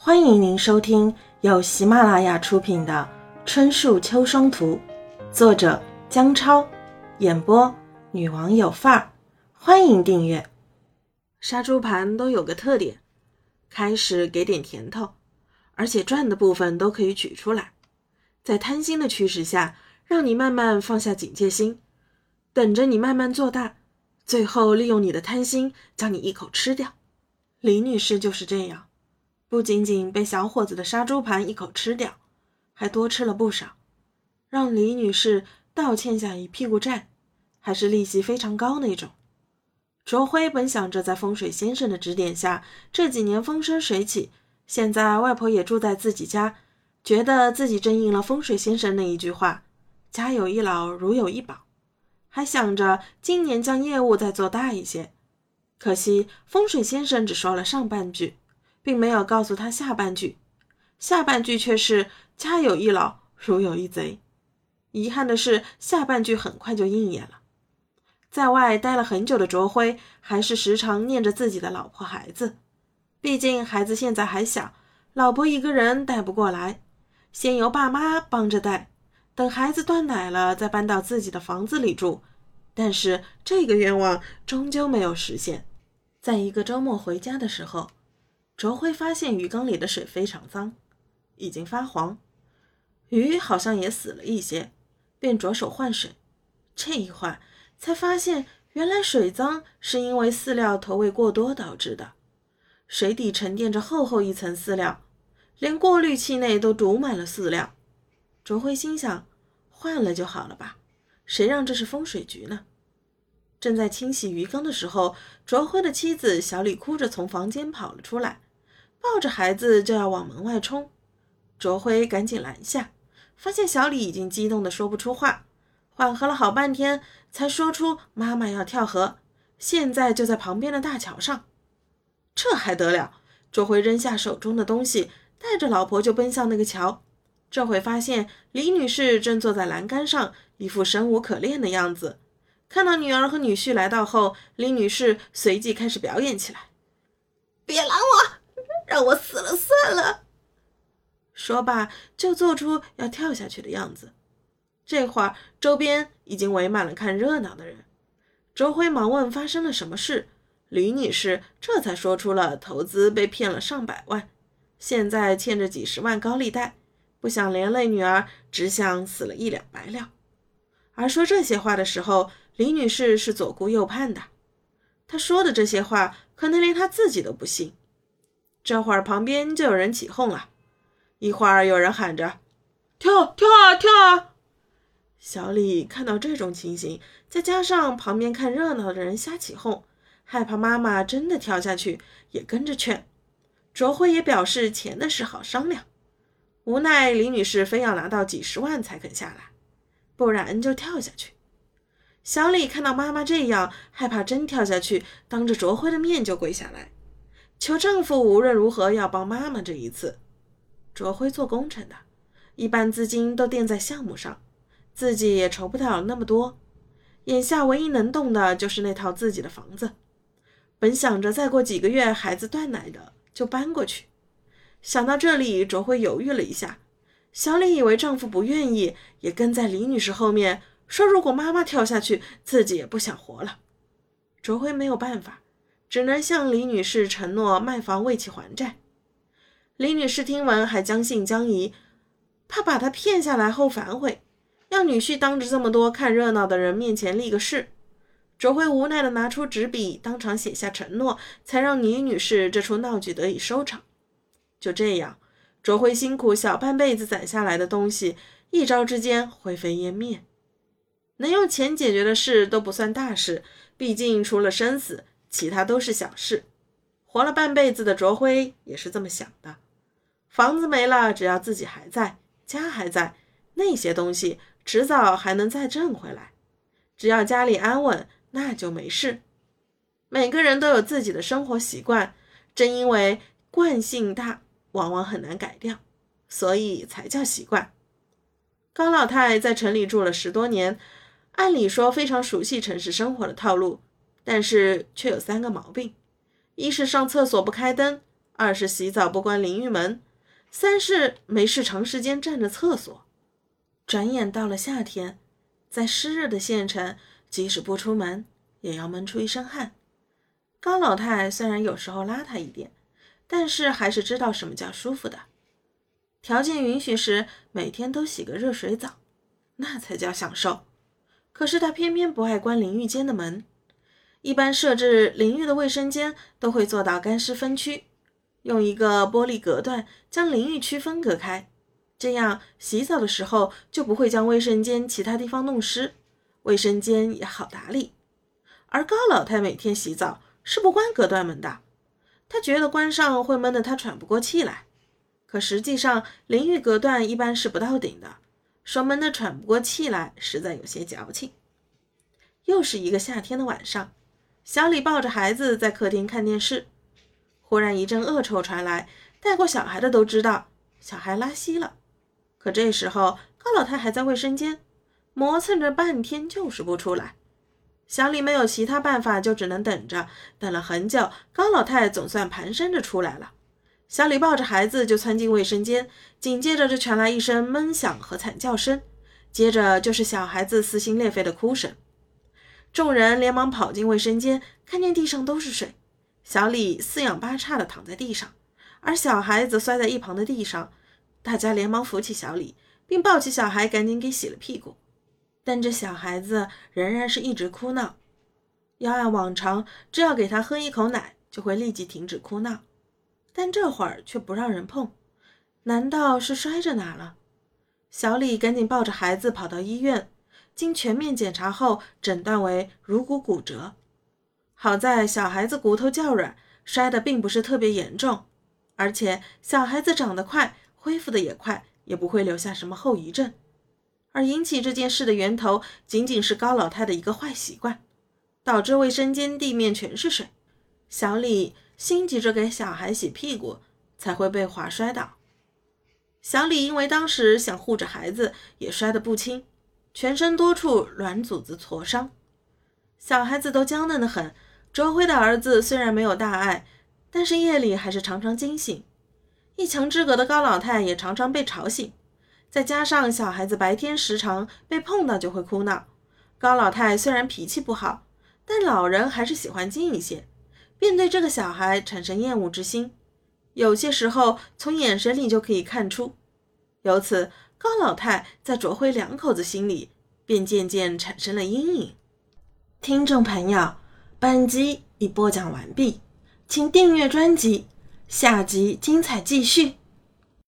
欢迎您收听由喜马拉雅出品的《春树秋霜图》，作者姜超，演播女王有范儿。欢迎订阅。杀猪盘都有个特点，开始给点甜头，而且赚的部分都可以取出来，在贪心的驱使下，让你慢慢放下警戒心，等着你慢慢做大，最后利用你的贪心将你一口吃掉。李女士就是这样。不仅仅被小伙子的杀猪盘一口吃掉，还多吃了不少，让李女士倒欠下一屁股债，还是利息非常高那种。卓辉本想着在风水先生的指点下，这几年风生水起，现在外婆也住在自己家，觉得自己真应了风水先生那一句话：“家有一老，如有一宝。”还想着今年将业务再做大一些，可惜风水先生只说了上半句。并没有告诉他下半句，下半句却是“家有一老，如有一贼”。遗憾的是，下半句很快就应验了。在外待了很久的卓辉，还是时常念着自己的老婆孩子。毕竟孩子现在还小，老婆一个人带不过来，先由爸妈帮着带，等孩子断奶了，再搬到自己的房子里住。但是这个愿望终究没有实现。在一个周末回家的时候。卓辉发现鱼缸里的水非常脏，已经发黄，鱼好像也死了一些，便着手换水。这一换，才发现原来水脏是因为饲料投喂过多导致的。水底沉淀着厚厚一层饲料，连过滤器内都堵满了饲料。卓辉心想：换了就好了吧，谁让这是风水局呢？正在清洗鱼缸的时候，卓辉的妻子小李哭着从房间跑了出来。抱着孩子就要往门外冲，卓辉赶紧拦下，发现小李已经激动的说不出话，缓和了好半天才说出妈妈要跳河，现在就在旁边的大桥上。这还得了？卓辉扔下手中的东西，带着老婆就奔向那个桥。这会发现李女士正坐在栏杆上，一副生无可恋的样子。看到女儿和女婿来到后，李女士随即开始表演起来：“别拦我！”让我死了算了。说罢，就做出要跳下去的样子。这会儿，周边已经围满了看热闹的人。周辉忙问发生了什么事，李女士这才说出了投资被骗了上百万，现在欠着几十万高利贷，不想连累女儿，只想死了一了百了。而说这些话的时候，李女士是左顾右盼的。她说的这些话，可能连她自己都不信。这会儿旁边就有人起哄了，一会儿有人喊着：“跳跳啊跳啊！”小李看到这种情形，再加上旁边看热闹的人瞎起哄，害怕妈妈真的跳下去，也跟着劝。卓辉也表示钱的事好商量，无奈李女士非要拿到几十万才肯下来，不然就跳下去。小李看到妈妈这样，害怕真跳下去，当着卓辉的面就跪下来。求丈夫无论如何要帮妈妈这一次。卓辉做工程的，一般资金都垫在项目上，自己也筹不到那么多。眼下唯一能动的就是那套自己的房子。本想着再过几个月孩子断奶的就搬过去，想到这里，卓辉犹豫了一下。小李以为丈夫不愿意，也跟在李女士后面说：“如果妈妈跳下去，自己也不想活了。”卓辉没有办法。只能向李女士承诺卖房为其还债。李女士听闻还将信将疑，怕把他骗下来后反悔，要女婿当着这么多看热闹的人面前立个誓。卓辉无奈地拿出纸笔，当场写下承诺，才让李女士这出闹剧得以收场。就这样，卓辉辛苦小半辈子攒下来的东西，一朝之间灰飞烟灭。能用钱解决的事都不算大事，毕竟除了生死。其他都是小事，活了半辈子的卓辉也是这么想的。房子没了，只要自己还在，家还在，那些东西迟早还能再挣回来。只要家里安稳，那就没事。每个人都有自己的生活习惯，正因为惯性大，往往很难改掉，所以才叫习惯。高老太在城里住了十多年，按理说非常熟悉城市生活的套路。但是却有三个毛病：一是上厕所不开灯，二是洗澡不关淋浴门，三是没事长时间占着厕所。转眼到了夏天，在湿热的县城，即使不出门，也要闷出一身汗。高老太虽然有时候邋遢一点，但是还是知道什么叫舒服的。条件允许时，每天都洗个热水澡，那才叫享受。可是她偏偏不爱关淋浴间的门。一般设置淋浴的卫生间都会做到干湿分区。用一个玻璃隔断将淋浴区分隔开，这样洗澡的时候就不会将卫生间其他地方弄湿，卫生间也好打理。而高老太每天洗澡是不关隔断门的，她觉得关上会闷得她喘不过气来。可实际上，淋浴隔断一般是不到顶的，说闷得喘不过气来，实在有些矫情。又是一个夏天的晚上，小李抱着孩子在客厅看电视。忽然一阵恶臭传来，带过小孩的都知道小孩拉稀了。可这时候高老太还在卫生间磨蹭着半天，就是不出来。小李没有其他办法，就只能等着。等了很久，高老太总算蹒跚着出来了。小李抱着孩子就窜进卫生间，紧接着就传来一声闷响和惨叫声，接着就是小孩子撕心裂肺的哭声。众人连忙跑进卫生间，看见地上都是水。小李四仰八叉地躺在地上，而小孩则摔在一旁的地上。大家连忙扶起小李，并抱起小孩，赶紧给洗了屁股。但这小孩子仍然是一直哭闹。要按往常，只要给他喝一口奶，就会立即停止哭闹。但这会儿却不让人碰，难道是摔着哪了？小李赶紧抱着孩子跑到医院，经全面检查后，诊断为颅骨骨折。好在小孩子骨头较软，摔得并不是特别严重，而且小孩子长得快，恢复的也快，也不会留下什么后遗症。而引起这件事的源头，仅仅是高老太的一个坏习惯，导致卫生间地面全是水。小李心急着给小孩洗屁股，才会被滑摔倒。小李因为当时想护着孩子，也摔得不轻，全身多处软组织挫伤。小孩子都娇嫩得很。卓辉的儿子虽然没有大碍，但是夜里还是常常惊醒。一墙之隔的高老太也常常被吵醒，再加上小孩子白天时常被碰到就会哭闹。高老太虽然脾气不好，但老人还是喜欢静一些，便对这个小孩产生厌恶之心。有些时候从眼神里就可以看出。由此，高老太在卓辉两口子心里便渐渐产生了阴影。听众朋友。本集已播讲完毕，请订阅专辑，下集精彩继续。